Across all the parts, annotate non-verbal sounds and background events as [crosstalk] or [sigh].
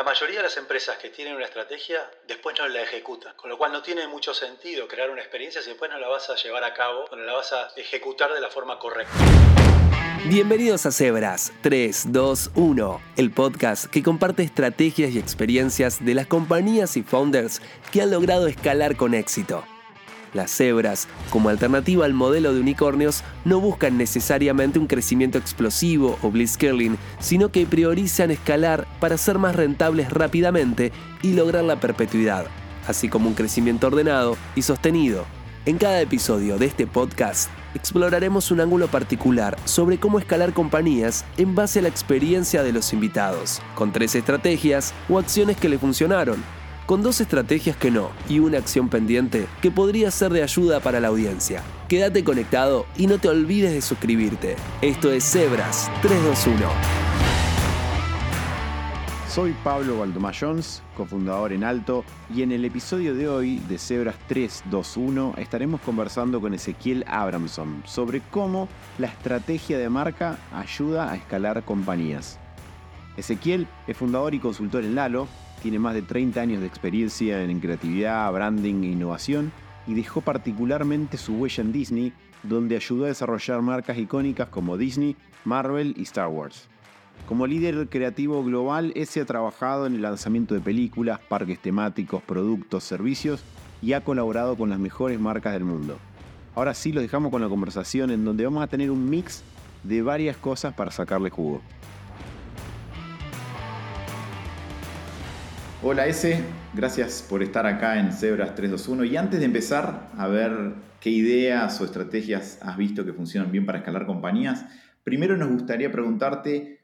La mayoría de las empresas que tienen una estrategia después no la ejecutan, con lo cual no tiene mucho sentido crear una experiencia si después no la vas a llevar a cabo o no la vas a ejecutar de la forma correcta. Bienvenidos a Cebras 3, 2, 1, el podcast que comparte estrategias y experiencias de las compañías y founders que han logrado escalar con éxito. Las cebras, como alternativa al modelo de unicornios, no buscan necesariamente un crecimiento explosivo o blitzkirling, sino que priorizan escalar para ser más rentables rápidamente y lograr la perpetuidad, así como un crecimiento ordenado y sostenido. En cada episodio de este podcast exploraremos un ángulo particular sobre cómo escalar compañías en base a la experiencia de los invitados, con tres estrategias o acciones que le funcionaron con dos estrategias que no y una acción pendiente que podría ser de ayuda para la audiencia. Quédate conectado y no te olvides de suscribirte. Esto es Zebras 321. Soy Pablo Valdomar Jones, cofundador en Alto, y en el episodio de hoy de Zebras 321 estaremos conversando con Ezequiel Abramson sobre cómo la estrategia de marca ayuda a escalar compañías. Ezequiel es fundador y consultor en Lalo, tiene más de 30 años de experiencia en creatividad, branding e innovación y dejó particularmente su huella en Disney, donde ayudó a desarrollar marcas icónicas como Disney, Marvel y Star Wars. Como líder creativo global, ese ha trabajado en el lanzamiento de películas, parques temáticos, productos, servicios y ha colaborado con las mejores marcas del mundo. Ahora sí los dejamos con la conversación en donde vamos a tener un mix de varias cosas para sacarle jugo. Hola S, gracias por estar acá en Zebras 321 y antes de empezar a ver qué ideas o estrategias has visto que funcionan bien para escalar compañías, primero nos gustaría preguntarte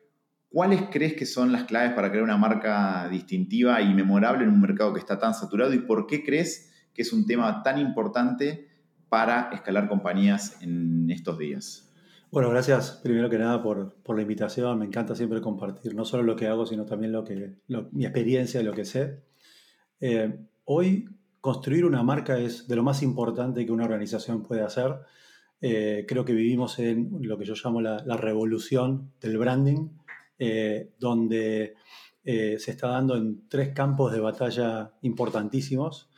cuáles crees que son las claves para crear una marca distintiva y memorable en un mercado que está tan saturado y por qué crees que es un tema tan importante para escalar compañías en estos días. Bueno, gracias primero que nada por, la invitación. Me encanta siempre compartir no solo lo que hago, sino también lo que, mi experiencia lo que sé. Eh, hoy construir una marca es de lo más importante que una organización puede hacer. Eh, creo que vivimos en lo que yo llamo la, revolución del branding, eh, donde se está dando en tres campos de batalla importantísimos.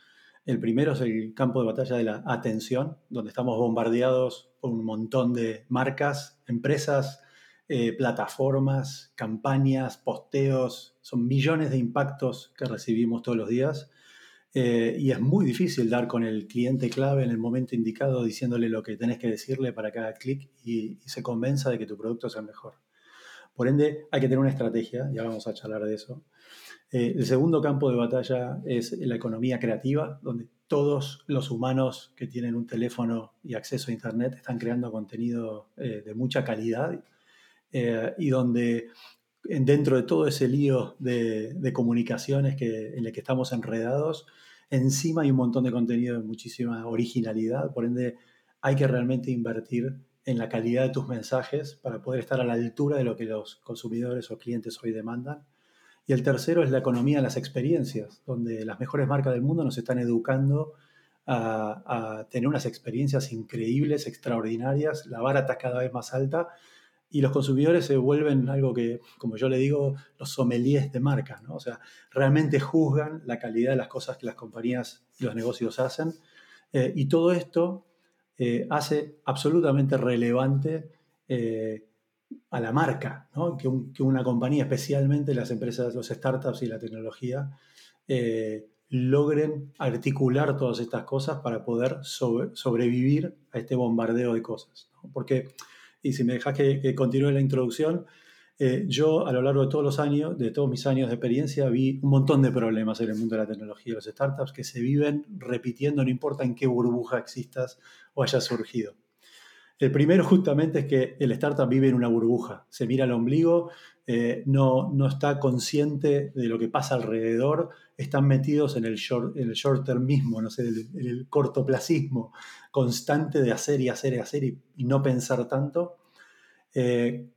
El primero es el campo de batalla de la atención, donde estamos bombardeados un montón de marcas, empresas, eh, plataformas, campañas, posteos, son millones de impactos que recibimos todos los días. Eh, y es muy difícil dar con el cliente clave en el momento indicado diciéndole lo que tenés que decirle para que haga clic y, se convenza de que tu producto sea mejor. Por ende, hay que tener una estrategia, ya vamos a charlar de eso. Eh, el segundo campo de batalla es la economía creativa, donde todos los humanos que tienen un teléfono y acceso a Internet están creando contenido eh, de mucha calidad eh, y donde dentro de todo ese lío de, comunicaciones que, en el que estamos enredados, encima hay un montón de contenido de muchísima originalidad, por ende hay que realmente invertir en la calidad de tus mensajes para poder estar a la altura de lo que los consumidores o clientes hoy demandan. Y el tercero es la economía de las experiencias, donde las mejores marcas del mundo nos están educando a, tener unas experiencias increíbles, extraordinarias, la vara está cada vez más alta y los consumidores se vuelven algo que, como yo le digo, los sommeliers de marcas, ¿no? O sea, realmente juzgan la calidad de las cosas que las compañías y los negocios hacen. Eh, y todo esto eh, hace absolutamente relevante eh, a la marca, que, una compañía, especialmente las empresas, los startups y la tecnología, eh, logren articular todas estas cosas para poder sobrevivir a este bombardeo de cosas. Porque, y si me dejas que, continúe la introducción, eh, yo a lo largo de todos los años, de todos mis años de experiencia, vi un montón de problemas en el mundo de la tecnología y los startups que se viven repitiendo, no importa en qué burbuja existas o hayas surgido. El primero justamente es que el startup vive en una burbuja, se mira al ombligo, eh, no, no, está consciente de lo que pasa alrededor, están metidos en el short, el short termismo, no sé, en el, cortoplacismo constante de hacer y hacer y hacer y, no pensar tanto. Eh,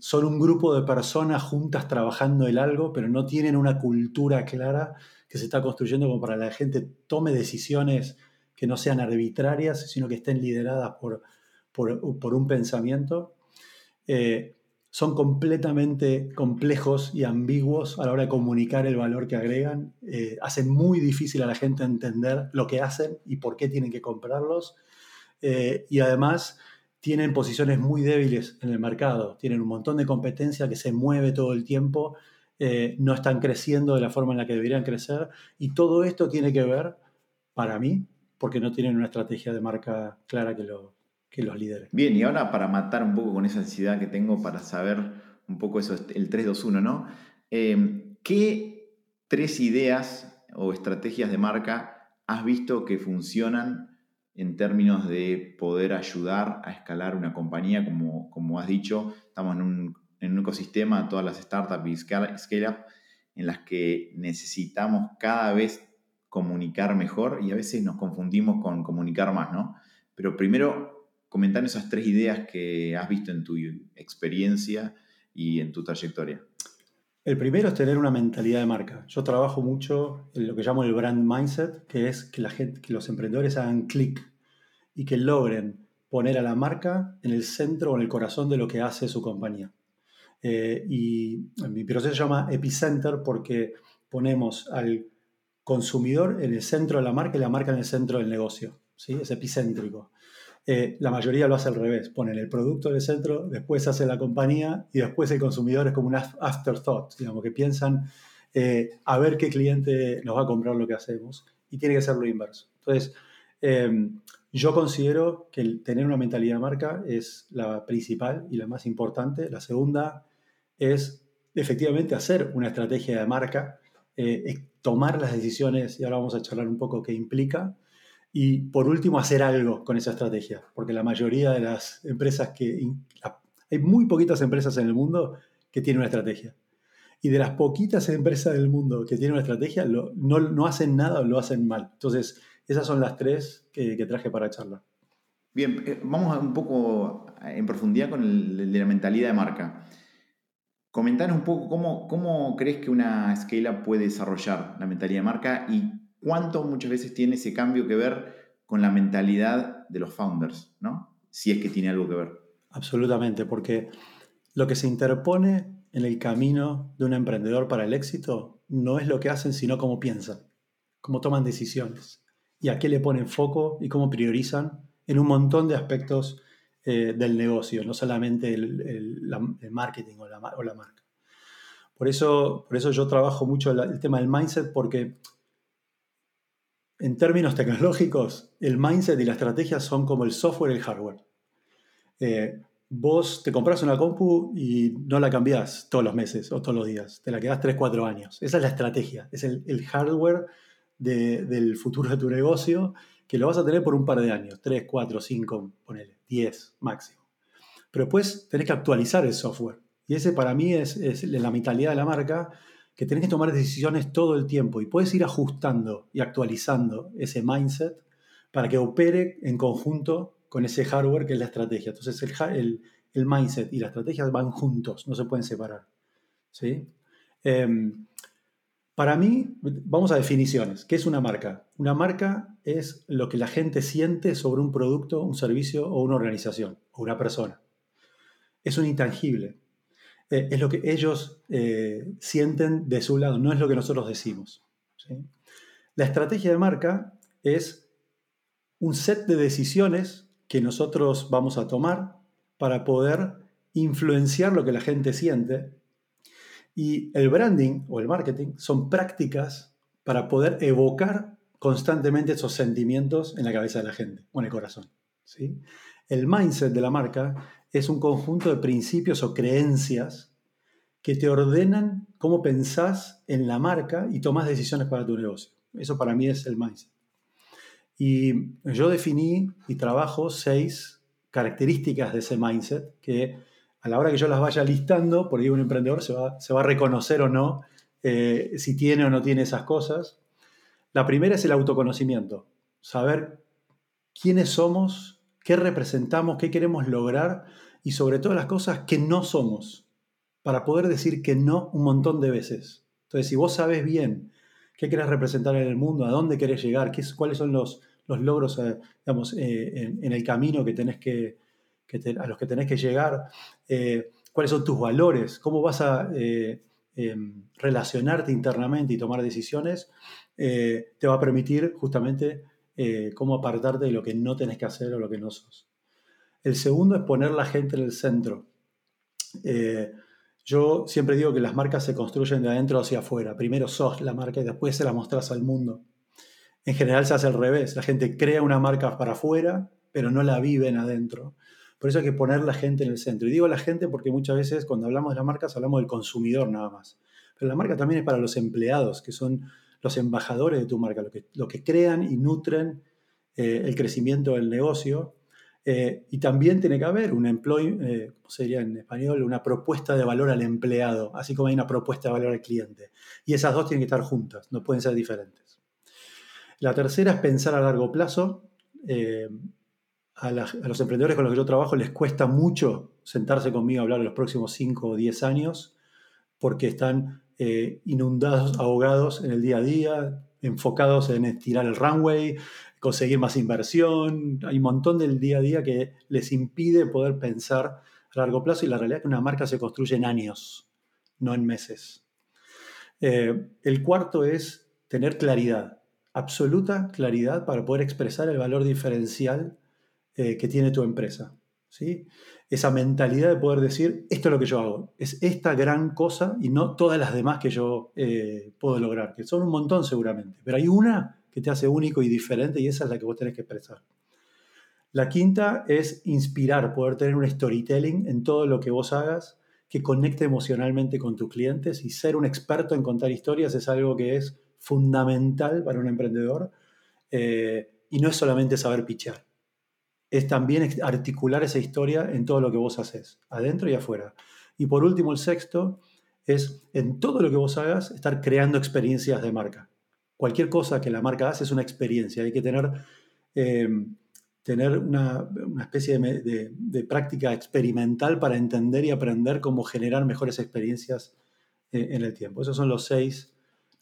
son un grupo de personas juntas trabajando en algo, pero no tienen una cultura clara que se está construyendo como para que la gente tome decisiones que no sean arbitrarias, sino que estén lideradas por por, un pensamiento. Eh, son completamente complejos y ambiguos a la hora de comunicar el valor que agregan. Eh, hacen muy difícil a la gente entender lo que hacen y por qué tienen que comprarlos. Eh, y además tienen posiciones muy débiles en el mercado. Tienen un montón de competencia que se mueve todo el tiempo. No están creciendo de la forma en la que deberían crecer. Y todo esto tiene que ver, para mí, porque no tienen una estrategia de marca clara que lo, que los lidere. Bien, y ahora para matar un poco con esa ansiedad que tengo para saber un poco eso, el 321, ¿no? Eh, ¿Qué tres ideas o estrategias de marca has visto que funcionan en términos de poder ayudar a escalar una compañía? Como, como has dicho, estamos en un, en un ecosistema, todas las startups y scale-up, en las que necesitamos cada vez comunicar mejor y a veces nos confundimos con comunicar más, ¿no? Pero primero comentar esas tres ideas que has visto en tu experiencia y en tu trayectoria. El primero es tener una mentalidad de marca. Yo trabajo mucho en lo que llamo el brand mindset, que es que, los emprendedores hagan clic y que logren poner a la marca en el centro o en el corazón de lo que hace su compañía. Eh, y mi proceso se llama Epicenter porque ponemos al consumidor en el centro de la marca y la marca en el centro del negocio. ¿sí? Es epicéntrico. Eh, la mayoría lo hace al revés, ponen el producto en el centro, después hace la compañía y después el consumidor es como un afterthought, digamos, que piensan eh, a ver qué cliente nos va a comprar lo que hacemos y tiene que ser lo inverso. Entonces, em, yo considero que tener una mentalidad de marca es la principal y la más importante. La segunda es efectivamente hacer una estrategia de marca, eh, tomar las decisiones, y ahora vamos a charlar un poco qué implica, y por último, hacer algo con esa estrategia, porque la mayoría de las empresas que... Hay muy poquitas empresas en el mundo que tienen una estrategia. Y de las poquitas empresas del mundo que tienen una estrategia, no, no, hacen nada o lo hacen mal. Entonces, esas son las tres que, traje para charlar. Bien, eh, vamos un poco en profundidad con el de la mentalidad de marca. Comentanos un poco cómo, cómo crees que una scale-up puede desarrollar la mentalidad de marca y cuánto muchas veces tiene ese cambio que ver con la mentalidad de los founders, ¿no? Si es que tiene algo que ver. Absolutamente, porque lo que se interpone en el camino de un emprendedor para el éxito no es lo que hacen, sino cómo piensan, cómo toman decisiones y a qué le ponen foco y cómo priorizan en un montón de aspectos eh, del negocio, no solamente el, marketing o la, marca. Por eso, por eso yo trabajo mucho el tema del mindset, porque en términos tecnológicos, el mindset y la estrategia son como el software y el hardware. Eh, vos te compras una compu y no la cambiás todos los meses o todos los días, te la quedás 3, 4 años. Esa es la estrategia, es el, hardware del futuro de tu negocio que lo vas a tener por un par de años, 3, 4, 5, ponele, 10 máximo. Pero después tenés que actualizar el software. Y ese para mí es, es la mentalidad de la marca que tenés que tomar decisiones todo el tiempo y puedes ir ajustando y actualizando ese mindset para que opere en conjunto con ese hardware que es la estrategia. Entonces el, el, mindset y la estrategia van juntos, no se pueden separar. ¿sí? Em, para mí, vamos a definiciones. ¿Qué es una marca? Una marca es lo que la gente siente sobre un producto, un servicio o una organización o una persona. Es un intangible. Eh, es lo que ellos eh, sienten de su lado, no es lo que nosotros decimos. La estrategia de marca es un set de decisiones que nosotros vamos a tomar para poder influenciar lo que la gente siente. Y el branding o el marketing son prácticas para poder evocar constantemente esos sentimientos en la cabeza de la gente o en el corazón. ¿sí? El mindset de la marca es un conjunto de principios o creencias que te ordenan cómo pensás en la marca y tomás decisiones para tu negocio. Eso para mí es el mindset. Y yo definí y trabajo seis características de ese mindset que a la hora que yo las vaya listando, por ahí un emprendedor se va, se va a reconocer o no eh, si tiene o no tiene esas cosas. La primera es el autoconocimiento, saber quiénes somos, qué representamos, qué queremos lograr y sobre todo las cosas que no somos, para poder decir que no un montón de veces. Entonces, si vos sabes bien qué querés representar en el mundo, a dónde querés llegar, qué, cuáles son los, los logros eh, digamos, eh, en, el camino que tenés que, a los que tenés que llegar, eh, cuáles son tus valores, cómo vas a em, relacionarte internamente y tomar decisiones, te va a permitir justamente cómo apartarte de lo que no tenés que hacer o lo que no sos. El segundo es poner la gente en el centro. yo siempre digo que las marcas se construyen de adentro hacia afuera. Primero sos la marca y después se la mostrás al mundo. En general se hace al revés. La gente crea una marca para afuera, pero no la viven adentro. Por eso hay que poner la gente en el centro. Y digo la gente porque muchas veces cuando hablamos de las marcas hablamos del consumidor nada más. Pero la marca también es para los empleados, que son los embajadores de tu marca, lo que, crean y nutren eh, el crecimiento del negocio. Eh, y también tiene que haber un employee, eh, ¿cómo sería en español? Una propuesta de valor al empleado, así como hay una propuesta de valor al cliente. Y esas dos tienen que estar juntas, no pueden ser diferentes. La tercera es pensar a largo plazo a, los emprendedores con los que yo trabajo les cuesta mucho sentarse conmigo a hablar de los próximos 5 o 10 años porque están eh, inundados, ahogados en el día a día, enfocados en estirar el runway, conseguir más inversión. Hay un montón del día a día que les impide poder pensar a largo plazo y la realidad es que una marca se construye en años, no en meses. Eh, el cuarto es tener claridad, absoluta claridad para poder expresar el valor diferencial eh, que tiene tu empresa. ¿Sí? Esa mentalidad de poder decir, esto es lo que yo hago, es esta gran cosa y no todas las demás que yo eh, puedo lograr, que son un montón seguramente, pero hay una que te hace único y diferente y esa es la que vos tenés que expresar. La quinta es inspirar, poder tener un storytelling en todo lo que vos hagas que conecte emocionalmente con tus clientes y ser un experto en contar historias es algo que es fundamental para un emprendedor eh, y no es solamente saber pichar es también articular esa historia en todo lo que vos haces, adentro y afuera. Y por último, el sexto es en todo lo que vos hagas, estar creando experiencias de marca. Cualquier cosa que la marca hace es una experiencia. Hay que tener, em, tener una, especie de, práctica experimental para entender y aprender cómo generar mejores experiencias eh, en el tiempo. Esas son los seis,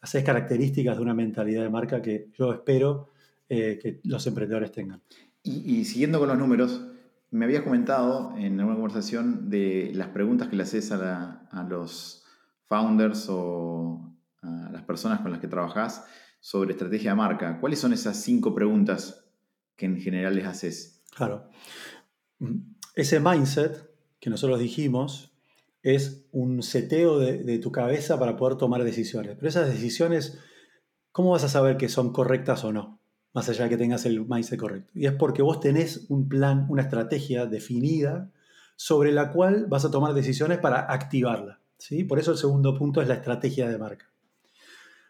las seis características de una mentalidad de marca que yo espero eh, que los emprendedores tengan. Y, siguiendo con los números, me habías comentado en alguna conversación de las preguntas que le haces a, los founders o a las personas con las que trabajas sobre estrategia de marca. ¿Cuáles son esas cinco preguntas que en general les haces? Claro. Ese mindset que nosotros dijimos es un seteo de, tu cabeza para poder tomar decisiones. Pero esas decisiones, ¿cómo vas a saber que son correctas o no? Más allá de que tengas el mindset correcto. Y es porque vos tenés un plan, una estrategia definida sobre la cual vas a tomar decisiones para activarla. ¿sí? Por eso el segundo punto es la estrategia de marca.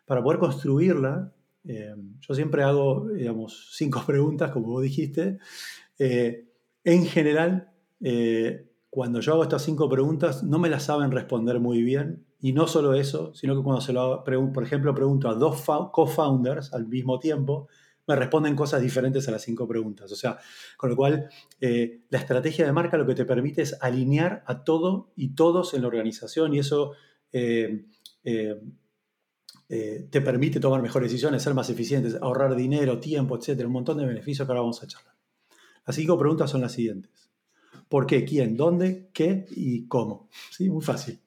Para poder construirla, eh, yo siempre hago, digamos, cinco [laughs] preguntas, como vos dijiste. Eh, en general, eh, cuando yo hago estas cinco preguntas, no me las saben responder muy bien. Y no solo eso, sino que cuando se lo hago, por ejemplo, pregunto a dos co-founders al mismo tiempo, me responden cosas diferentes a las cinco preguntas. O sea, con lo cual, eh, la estrategia de marca lo que te permite es alinear a todo y todos en la organización y eso eh, eh, te permite tomar mejores decisiones, ser más eficientes, ahorrar dinero, tiempo, etcétera, un montón de beneficios que ahora vamos a charlar. Las cinco preguntas son las siguientes. ¿Por qué? ¿Quién? ¿Dónde? ¿Qué? ¿Y cómo? [laughs] ¿Sí? Muy fácil.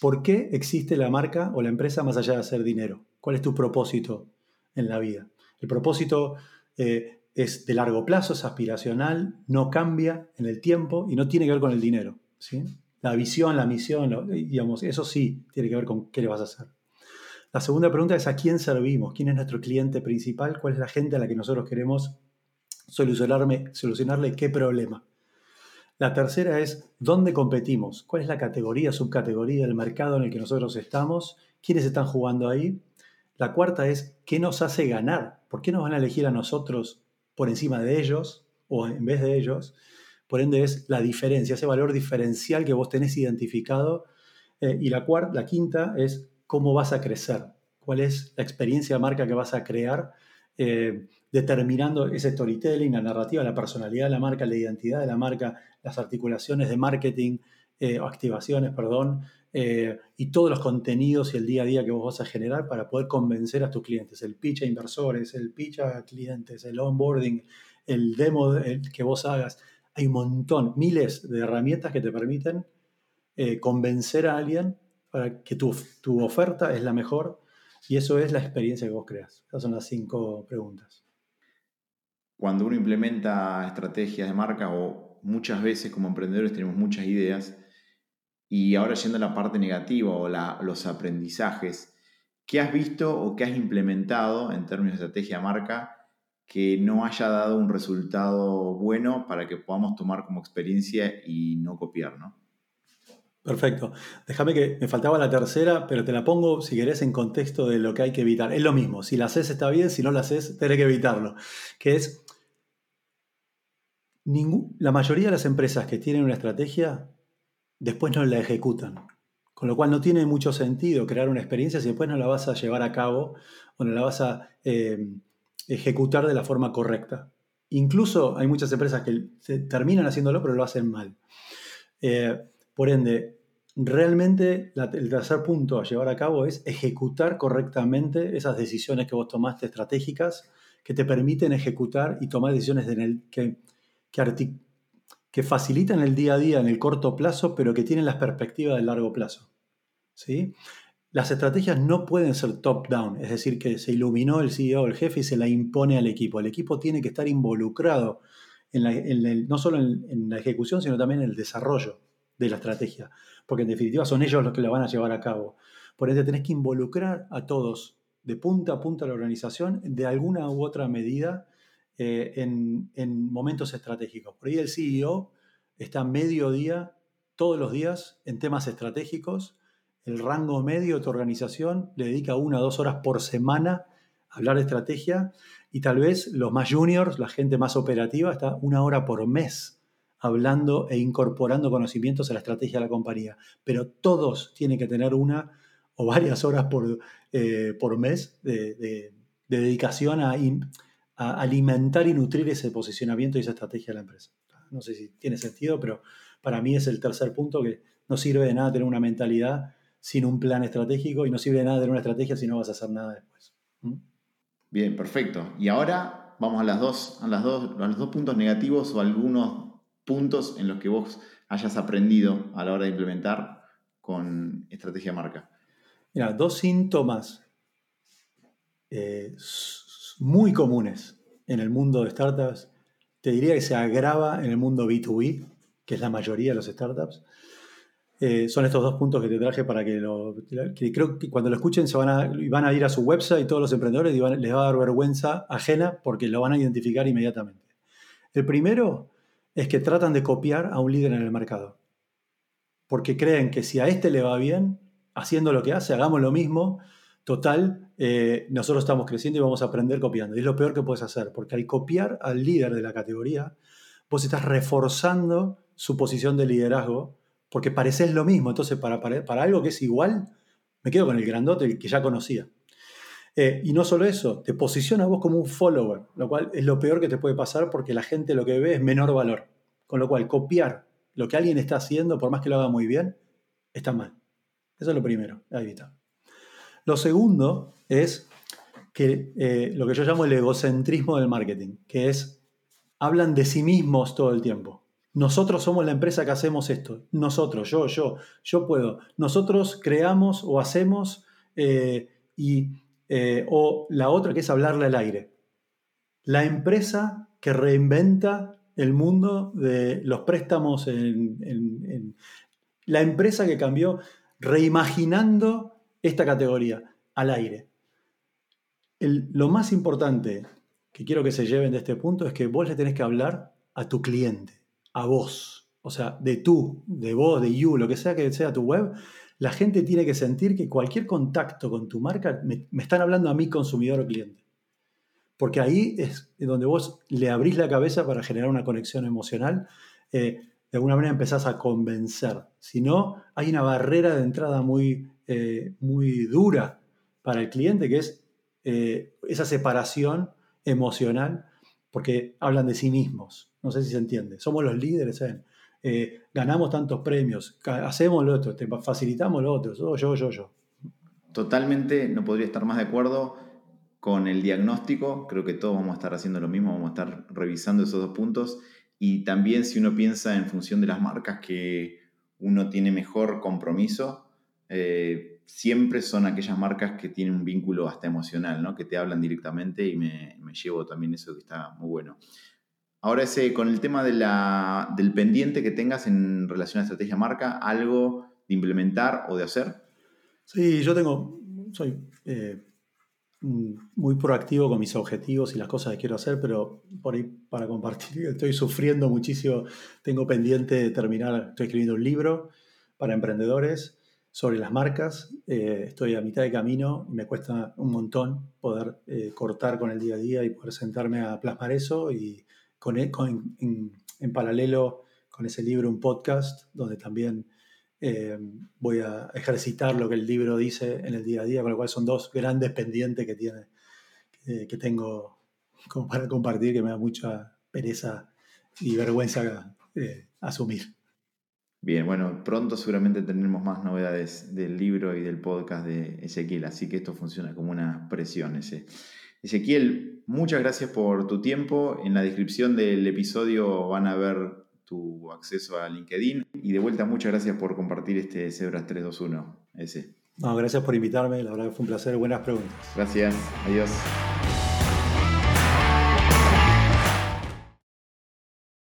¿Por qué existe la marca o la empresa más allá de hacer dinero? ¿Cuál es tu propósito en la vida? El propósito eh, es de largo plazo, es aspiracional, no cambia en el tiempo y no tiene que ver con el dinero. ¿sí? La visión, la misión, digamos, eso sí tiene que ver con qué le vas a hacer. La segunda pregunta es a quién servimos, quién es nuestro cliente principal, cuál es la gente a la que nosotros queremos solucionarle qué problema. La tercera es dónde competimos, cuál es la categoría, subcategoría del mercado en el que nosotros estamos, quiénes están jugando ahí. La cuarta es qué nos hace ganar ¿Por qué nos van a elegir a nosotros por encima de ellos o en vez de ellos? Por ende es la diferencia, ese valor diferencial que vos tenés identificado. Eh, y la, cuarta, la quinta es cómo vas a crecer, cuál es la experiencia de marca que vas a crear, eh, determinando ese storytelling, la narrativa, la personalidad de la marca, la identidad de la marca, las articulaciones de marketing, eh, activaciones, perdón, eh, y todos los contenidos y el día a día que vos vas a generar para poder convencer a tus clientes. El pitch a inversores, el pitch a clientes, el onboarding, el demo que vos hagas. Hay un montón, miles de herramientas que te permiten eh, convencer a alguien para que tu, tu oferta es la mejor y eso es la experiencia que vos creas. Esas son las cinco preguntas. Cuando uno implementa estrategias de marca o muchas veces como emprendedores tenemos muchas ideas y ahora yendo a la parte negativa o los aprendizajes, ¿qué has visto o qué has implementado en términos de estrategia marca que no haya dado un resultado bueno para que podamos tomar como experiencia y no copiar, ¿no? Perfecto. Déjame que me faltaba la tercera, pero te la pongo, si querés, en contexto de lo que hay que evitar. Es lo mismo, si la haces está bien, si no la haces, tenés que evitarlo. Que es, la mayoría de las empresas que tienen una estrategia, después no la ejecutan. Con lo cual no tiene mucho sentido crear una experiencia si después no la vas a llevar a cabo o no la vas a eh, ejecutar de la forma correcta. Incluso hay muchas empresas que terminan haciéndolo, pero lo hacen mal. Eh, por ende, realmente el tercer punto a llevar a cabo es ejecutar correctamente esas decisiones que vos tomaste estratégicas que te permiten ejecutar y tomar decisiones en el, que, que, que facilitan el día a día en el corto plazo, pero que tienen las perspectivas del largo plazo. ¿sí? Las estrategias no pueden ser top-down, es decir, que se iluminó el CEO, el jefe, y se la impone al equipo. El equipo tiene que estar involucrado en no solo en, la ejecución, sino también en el desarrollo de la estrategia, porque en definitiva son ellos los que la van a llevar a cabo. Por ende, tenés que involucrar a todos de punta a punta la organización de alguna u otra medida eh, en, en momentos estratégicos. Por ahí el CEO está medio día, todos los días, en temas estratégicos el rango medio de tu organización le dedica una o dos horas por semana a hablar de estrategia y tal vez los más juniors, la gente más operativa, está una hora por mes hablando e incorporando conocimientos a la estrategia de la compañía. Pero todos tienen que tener una o varias horas por, eh, por mes de, dedicación a, a, alimentar y nutrir ese posicionamiento y esa estrategia de la empresa. No sé si tiene sentido, pero para mí es el tercer punto que no sirve de nada tener una mentalidad sin un plan estratégico y no sirve de nada tener una estrategia si no vas a hacer nada después. ¿Mm? Bien, perfecto. Y ahora vamos a, las dos, a, las dos, a los dos puntos negativos o algunos puntos en los que vos hayas aprendido a la hora de implementar con estrategia marca. Mira, dos síntomas eh, muy comunes en el mundo de startups. Te diría que se agrava en el mundo B2B, que es la mayoría de los startups. Eh, son estos dos puntos que te traje para que lo. creo que cuando lo escuchen se van a, van a ir a su website y todos los emprendedores y les va a dar vergüenza ajena porque lo van a identificar inmediatamente. El primero es que tratan de copiar a un líder en el mercado. Porque creen que si a este le va bien, haciendo lo que hace, hagamos lo mismo. Total, eh, nosotros estamos creciendo y vamos a aprender copiando. Y es lo peor que puedes hacer, porque al copiar al líder de la categoría, vos estás reforzando su posición de liderazgo porque pareces lo mismo. Entonces, para, para, algo que es igual, me quedo con el grandote, el que ya conocía. Eh, y no solo eso, te posiciona a vos como un follower, lo cual es lo peor que te puede pasar porque la gente lo que ve es menor valor. Con lo cual, copiar lo que alguien está haciendo, por más que lo haga muy bien, está mal. Eso es lo primero, evitar. Lo segundo es que eh, lo que yo llamo el egocentrismo del marketing, que es, hablan de sí mismos todo el tiempo. Nosotros somos la empresa que hacemos esto. Nosotros, yo, yo, yo puedo. Nosotros creamos o hacemos eh, y, eh, o la otra que es hablarle al aire. La empresa que reinventa el mundo de los préstamos la empresa que cambió reimaginando esta categoría al aire. lo más importante que quiero que se lleven de este punto es que vos le tenés que hablar a tu cliente a vos, o sea, de tú, de vos, de you, lo que sea que sea tu web, la gente tiene que sentir que cualquier contacto con tu marca me, están hablando a mí, consumidor o cliente. Porque ahí es donde vos le abrís la cabeza para generar una conexión emocional. Eh, de alguna manera empezás a convencer. Si no, hay una barrera de entrada muy, eh, muy dura para el cliente, que es eh, esa separación emocional, porque hablan de sí mismos. No sé si se entiende. Somos los líderes eh, ganamos tantos premios, hacemos lo otro, te facilitamos lo otro, yo, yo, yo, yo. Totalmente, no podría estar más de acuerdo con el diagnóstico. Creo que todos vamos a estar haciendo lo mismo, vamos a estar revisando esos dos puntos. Y también si uno piensa en función de las marcas que uno tiene mejor compromiso, eh, siempre son aquellas marcas que tienen un vínculo hasta emocional, ¿no? que te hablan directamente y me, llevo también eso que está muy bueno. Ahora ese, con el tema de la, del pendiente que tengas en relación a estrategia marca, algo de implementar o de hacer. Sí, yo tengo, soy eh, muy proactivo con mis objetivos y las cosas que quiero hacer, pero por ahí para compartir, [laughs] estoy sufriendo muchísimo, tengo pendiente de terminar, estoy escribiendo un libro para emprendedores sobre las marcas. Eh, estoy a mitad de camino y me cuesta un montón poder eh, cortar con el día a día y poder sentarme a plasmar eso. Y con, e, en, paralelo con ese libro, un podcast donde también eh, voy a ejercitar lo que el libro dice en el día a día, con lo cual son dos grandes pendientes que, tiene, que tengo como para compartir que me da mucha pereza y vergüenza asumir. Bien, bueno, pronto seguramente tendremos más novedades del libro y del podcast de Ezequiel, así que esto funciona como una presión ese. Ezequiel, muchas gracias por tu tiempo. En la descripción del episodio van a ver tu acceso a LinkedIn y de vuelta muchas gracias por compartir este Zebras 321 ese. No, gracias por invitarme, la verdad que fue un placer, buenas preguntas. Gracias, adiós.